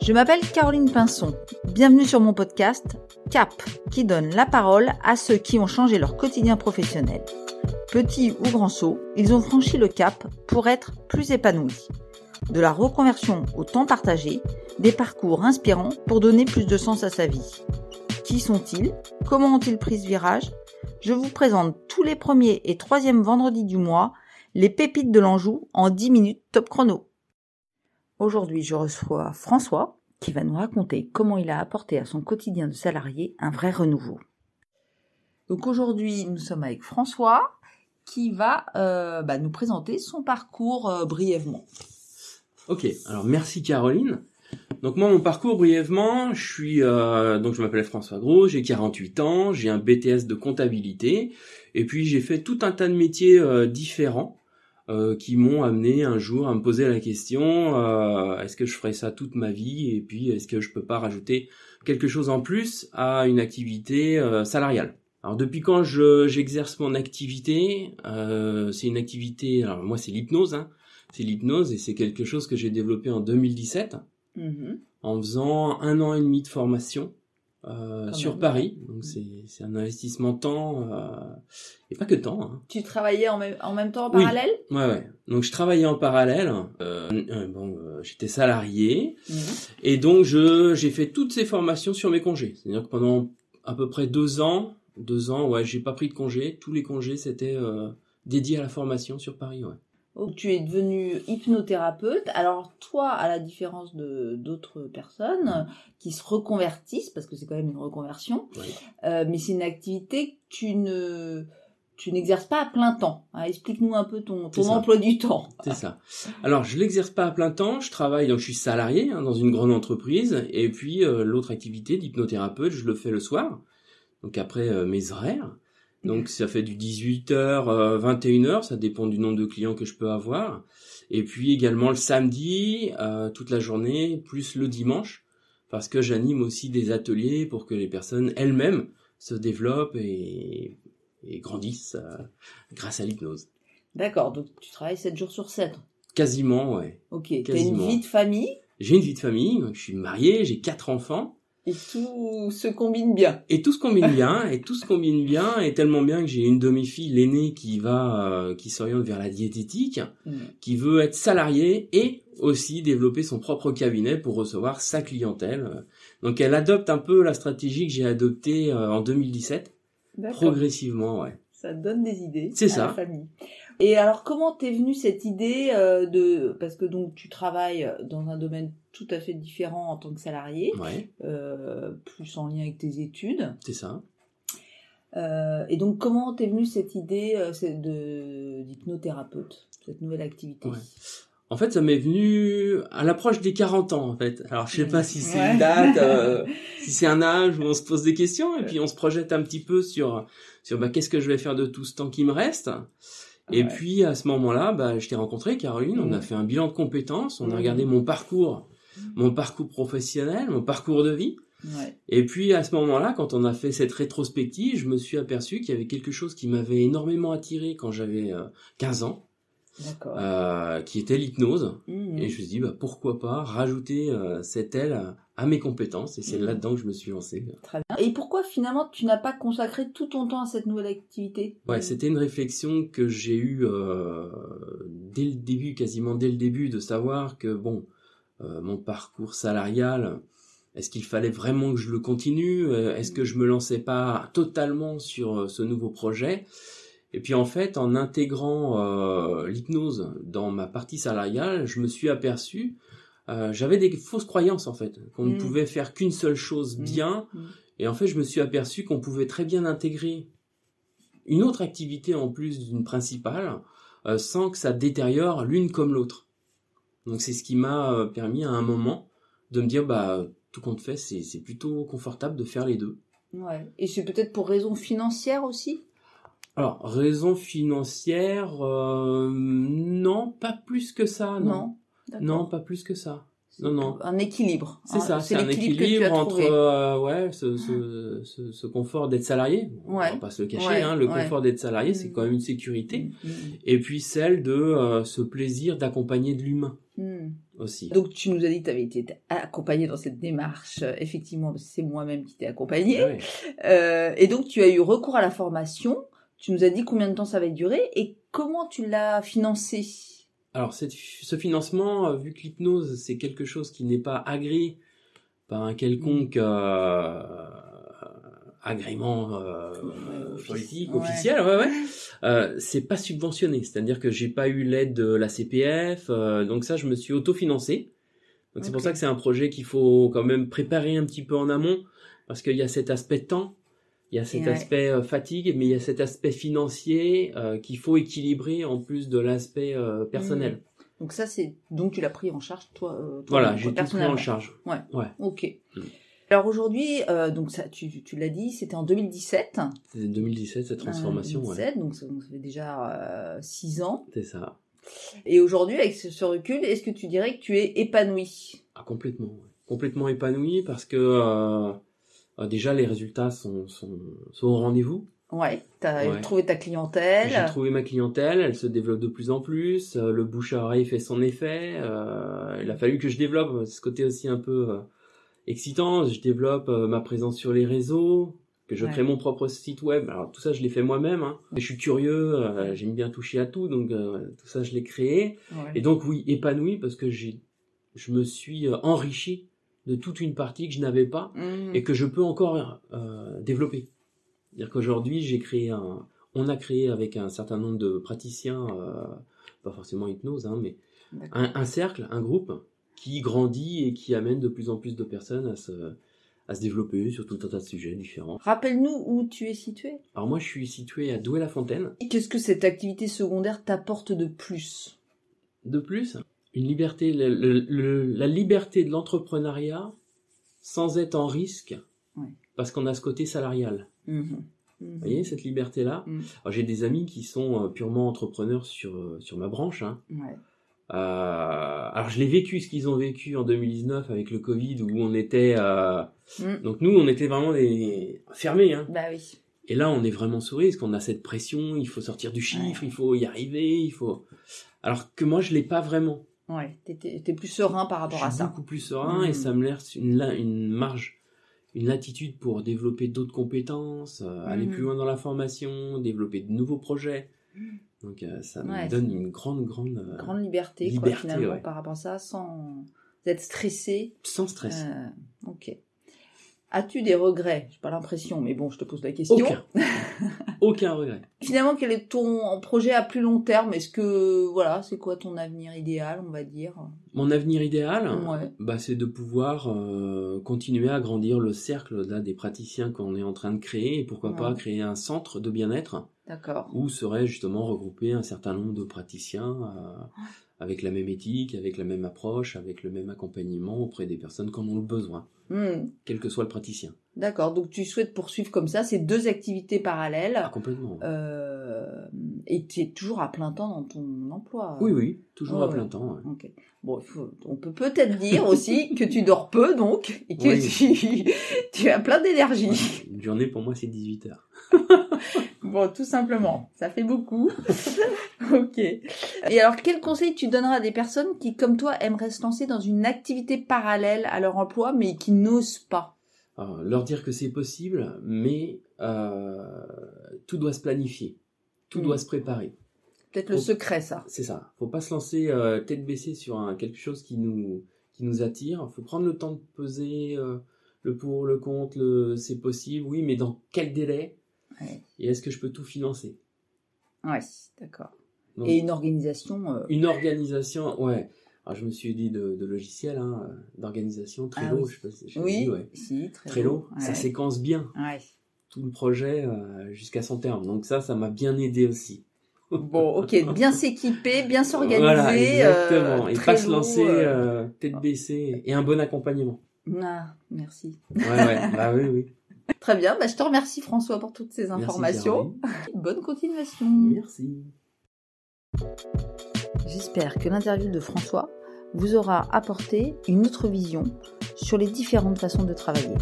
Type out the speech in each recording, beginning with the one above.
Je m'appelle Caroline Pinson. Bienvenue sur mon podcast CAP, qui donne la parole à ceux qui ont changé leur quotidien professionnel. Petits ou grands sauts, ils ont franchi le cap pour être plus épanouis. De la reconversion au temps partagé, des parcours inspirants pour donner plus de sens à sa vie. Qui sont-ils? Comment ont-ils pris ce virage? Je vous présente tous les premiers et troisièmes vendredis du mois les pépites de l'Anjou en 10 minutes top chrono. Aujourd'hui, je reçois François qui va nous raconter comment il a apporté à son quotidien de salarié un vrai renouveau. Donc aujourd'hui, nous sommes avec François qui va euh, bah, nous présenter son parcours euh, brièvement. Ok, alors merci Caroline. Donc moi, mon parcours brièvement, je suis euh, donc je m'appelle François Gros, j'ai 48 ans, j'ai un BTS de comptabilité, et puis j'ai fait tout un tas de métiers différents. Euh, qui m'ont amené un jour à me poser la question euh, est-ce que je ferais ça toute ma vie et puis est-ce que je peux pas rajouter quelque chose en plus à une activité euh, salariale? Alors depuis quand je j'exerce mon activité c'est une activité alors moi c'est l'hypnose hein, c'est l'hypnose et c'est quelque chose que j'ai développé en 2017 mm-hmm. en faisant un an et demi de formation euh, sur Paris. Donc c'est un investissement temps euh, et pas que temps. Hein. Tu travaillais en même, en même temps en parallèle? Ouais ouais. Donc je travaillais en parallèle. Euh, euh bon, euh, j'étais salarié mm. et donc je j'ai fait toutes ces formations sur mes congés. C'est-à-dire que pendant à peu près deux ans, deux ans, ouais, j'ai pas pris de congés. Tous les congés c'était dédié à la formation sur Paris. Ouais tu es devenu hypnothérapeute. Alors toi, à la différence de d'autres personnes qui se reconvertissent, parce que c'est quand même une reconversion, euh, mais c'est une activité que tu ne tu n'exerces pas à plein temps. Hein, explique-nous un peu ton, ton emploi du temps. C'est ça. Alors, je l'exerce pas à plein temps. Je travaille, donc je suis salarié hein, dans une grande entreprise. Et puis, euh, l'autre activité d'hypnothérapeute, je le fais le soir. Donc, après euh, mes horaires. Donc ça fait du 18h, 21h, ça dépend du nombre de clients que je peux avoir. Et puis également le samedi, euh, toute la journée, plus le dimanche, parce que j'anime aussi des ateliers pour que les personnes elles-mêmes se développent et, grandissent euh, grâce à l'hypnose. D'accord, donc tu travailles 7 jours sur 7 Quasiment, ouais. Ok, t'as une vie de famille? J'ai une vie de famille, je suis marié, j'ai quatre enfants. Et tout se combine bien. Et tout se combine bien, et tout se combine bien, et tellement bien que j'ai une demi-fille, l'aînée, qui va, euh, qui s'oriente vers la diététique, mm. qui veut être salariée et aussi développer son propre cabinet pour recevoir sa clientèle. Donc elle adopte un peu la stratégie que j'ai adoptée euh, en 2017, progressivement, ouais. Ça donne des idées à ça. la famille. Et alors, comment t'es venue cette idée euh, de parce que donc tu travailles dans un domaine tout à fait différent en tant que salarié, euh, plus en lien avec tes études. C'est ça. Euh, et donc, comment t'es venue cette idée de d'hypnothérapeute, cette nouvelle activité? En fait, ça m'est venu à l'approche des 40 ans, en fait. Alors, je sais pas si c'est une date, si c'est un âge où on se pose des questions, et puis on se projette un petit peu sur sur bah, qu'est-ce que je vais faire de tout ce temps qui me reste. Et puis à ce moment-là, bah, je t'ai rencontré, Caroline. On a mmh. fait un bilan de compétences. On a mmh. regardé mon parcours, mon parcours professionnel, mon parcours de vie. Et puis à ce moment-là, quand on a fait cette rétrospective, je me suis aperçu qu'il y avait quelque chose qui m'avait énormément attiré quand j'avais 15 euh, ans. Euh, qui était l'hypnose. Et je me suis dit, bah, pourquoi pas rajouter euh, cette aile à mes compétences et c'est mhm. là-dedans que je me suis lancé. Très bien. Et pourquoi finalement tu n'as pas consacré tout ton temps à cette nouvelle activité? Ouais, c'était une réflexion que j'ai eue euh, dès le début, quasiment dès le début, de savoir que bon, mon parcours salarial, est-ce qu'il fallait vraiment que je le continue? Est-ce que je me lançais pas totalement sur ce nouveau projet? Et puis en fait, en intégrant l'hypnose dans ma partie salariale, je me suis aperçu euh, j'avais des fausses croyances en fait, qu'on ne mm. pouvait faire qu'une seule chose mm. bien. Mm. Et en fait, je me suis aperçu qu'on pouvait très bien intégrer une autre activité en plus d'une principale, euh, sans que ça détériore l'une comme l'autre. Donc c'est ce qui m'a euh, permis à un moment de me dire bah tout compte fait, c'est plutôt confortable de faire les deux. Ouais. Et c'est peut-être pour raison financière aussi? Alors raison financière, non, pas plus que ça, non. Non, pas plus que ça. Non, non. Un équilibre. C'est ça, c'est un équilibre entre euh, ouais, ce, ce, ce, ce confort d'être salarié. Ouais. On va pas se le cacher, hein, le confort d'être salarié, c'est mm. quand même une sécurité. Mm, mm, et puis celle de euh, ce plaisir d'accompagner de l'humain aussi. Donc tu nous as dit que tu avais été accompagné dans cette démarche. Euh, effectivement, c'est moi-même qui t'ai accompagné. Ouais. Euh, et donc tu as eu recours à la formation. Tu nous as dit combien de temps ça va durer et comment tu l'as financé? Alors ce financement, euh, vu que l'hypnose c'est quelque chose qui n'est pas agréé par un quelconque euh, agrément euh, Ouais, politique, offici- officiel, ouais, ouais, euh, c'est pas subventionné. C'est-à-dire que j'ai pas eu l'aide de la CPF, euh, donc ça je me suis autofinancé. Donc c'est pour ça que c'est un projet qu'il faut quand même préparer un petit peu en amont parce qu'il y a cet aspect temps. Il y a cet Ouais. aspect euh, fatigue, mais il y a cet aspect financier euh, qu'il faut équilibrer en plus de l'aspect euh, personnel. Donc ça c'est donc tu l'as pris en charge toi. euh, toi Voilà, j'ai tout pris en charge. Ok. Mm. Alors aujourd'hui, euh, donc ça, tu, tu l'as dit, c'était en 2017. C'est 2017 cette transformation, Euh, ouais. 2017, donc ça, donc ça fait déjà 6 ans. C'est ça. Et aujourd'hui, avec ce, ce recul, est-ce que tu dirais que tu es épanoui? Ah, complètement, ouais. complètement épanoui parce que euh, euh, déjà les résultats sont, sont, sont au rendez-vous. Ouais, t'as Ouais. trouvé ta J'ai clientèle. trouvé ma clientèle, elle se développe de plus en plus, euh, le bouche à oreille fait son effet. euh, il a fallu que je développe ce côté aussi un peu euh, excitant. Je développe euh, ma présence sur les réseaux, que je Ouais. crée mon propre site web. Alors tout ça, je l'ai fait moi-même. Hein. Je suis curieux, euh, j'aime bien toucher à tout, donc euh, tout ça, je l'ai créé. Ouais. Et donc oui, épanoui parce que j'ai, je me suis euh, enrichi de toute une partie que je n'avais pas Mhm. et que je peux encore euh, développer. C'est-à-dire qu'aujourd'hui, j'ai créé un, on a créé avec un certain nombre de praticiens, euh, pas forcément hypnose, hein, mais un cercle, un groupe qui grandit et qui amène de plus en plus de personnes à se, à se développer sur tout un tas de sujets différents. Rappelle-nous où tu es situé. Alors moi, je suis situé à Douai-la-Fontaine. Qu'est-ce que cette activité secondaire t'apporte de plus? De plus, une liberté, le- le- le- la liberté de l'entrepreneuriat sans être en risque, Ouais. parce qu'on a ce côté salarial. Mhm. Mhm. Vous voyez cette liberté-là Mm. J'ai des amis qui sont euh, purement entrepreneurs sur, euh, sur ma branche. hein. Ouais. Euh, alors je l'ai vécu ce qu'ils ont vécu en 2019 avec le Covid où on était... euh, Mm. Donc nous on était vraiment des... fermés. Hein. Bah oui. Et là on est vraiment souris parce qu'on a cette pression, il faut sortir du chiffre, Ouais. il faut y arriver, il faut... Alors que moi je l'ai pas vraiment. Ouais. T'es plus serein par Je rapport à suis ça. beaucoup plus serein et ça me laisse une, marge, une latitude pour développer d'autres compétences, euh, aller Mm. plus loin dans la formation, développer de nouveaux projets. Donc euh, ça Ouais, me donne une grande, grande... euh, Grande liberté, quoi, liberté, finalement, ouais. par rapport à ça, sans être stressé. Sans stress. Euh, ok. As-tu des regrets? J'ai pas l'impression, mais bon, je te pose la question. Aucun. Aucun regret. Finalement, quel est ton projet à plus long terme? Est-ce que, voilà, c'est quoi ton avenir idéal, on va dire? Mon avenir idéal, Ouais. bah, c'est de pouvoir euh, continuer à grandir le cercle là, des praticiens qu'on est en train de créer et pourquoi Ouais. pas créer un centre de bien-être D'accord. où seraient justement regroupés un certain nombre de praticiens euh, avec la même éthique, avec la même approche, avec le même accompagnement auprès des personnes qui en ont le besoin, Hmm, quel que soit le praticien. D'accord, donc tu souhaites poursuivre comme ça ces deux activités parallèles Ah, complètement. euh, et tu es toujours à plein temps dans ton emploi. Oui, oui, toujours à plein ouais. temps. ouais. Bon, faut- on peut peut-être dire aussi que tu dors peu, donc, et que Oui. tu, tu as plein d'énergie. Une journée pour moi c'est 18 heures. Bon, tout simplement, ça fait beaucoup. ok. Et alors, quel conseil tu donneras à des personnes qui, comme toi, aimeraient se lancer dans une activité parallèle à leur emploi, mais qui n'osent pas? Alors, leur dire que c'est possible, mais euh, tout doit se planifier, tout Mm. doit se préparer. Peut-être le secret, ça. C'est ça. Faut pas se lancer euh, tête baissée sur un, quelque chose qui nous qui nous attire. Faut prendre le temps de peser euh, le pour, le contre, le c'est possible. Oui, mais dans quel délai? Ouais, Et est-ce que je peux tout financer? Ouais d'accord. Et une organisation. euh, une organisation, ouais. Alors, je me suis dit de, de logiciel, hein, d'organisation, Trello, Ah oui. je sais pas Oui, dit, ouais. si, très Trello, ça séquence bien tout le projet euh, jusqu'à son terme. Donc ça, ça m'a bien aidé aussi. Bon, ok, bien s'équiper, bien s'organiser. Voilà, exactement. euh, et pas se lancer euh, tête baissée et un bon accompagnement. Ah, merci. Ouais, ouais, bah oui, oui. Très bien, bah, je te remercie François pour toutes ces informations. Bonne continuation. Merci. J'espère que l'interview de François vous aura apporté une autre vision sur les différentes façons de travailler.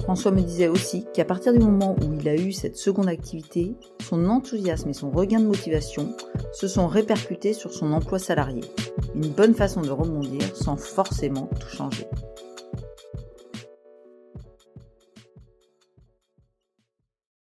François me disait aussi qu'à partir du moment où il a eu cette seconde activité, son enthousiasme et son regain de motivation se sont répercutés sur son emploi salarié. Une bonne façon de rebondir sans forcément tout changer.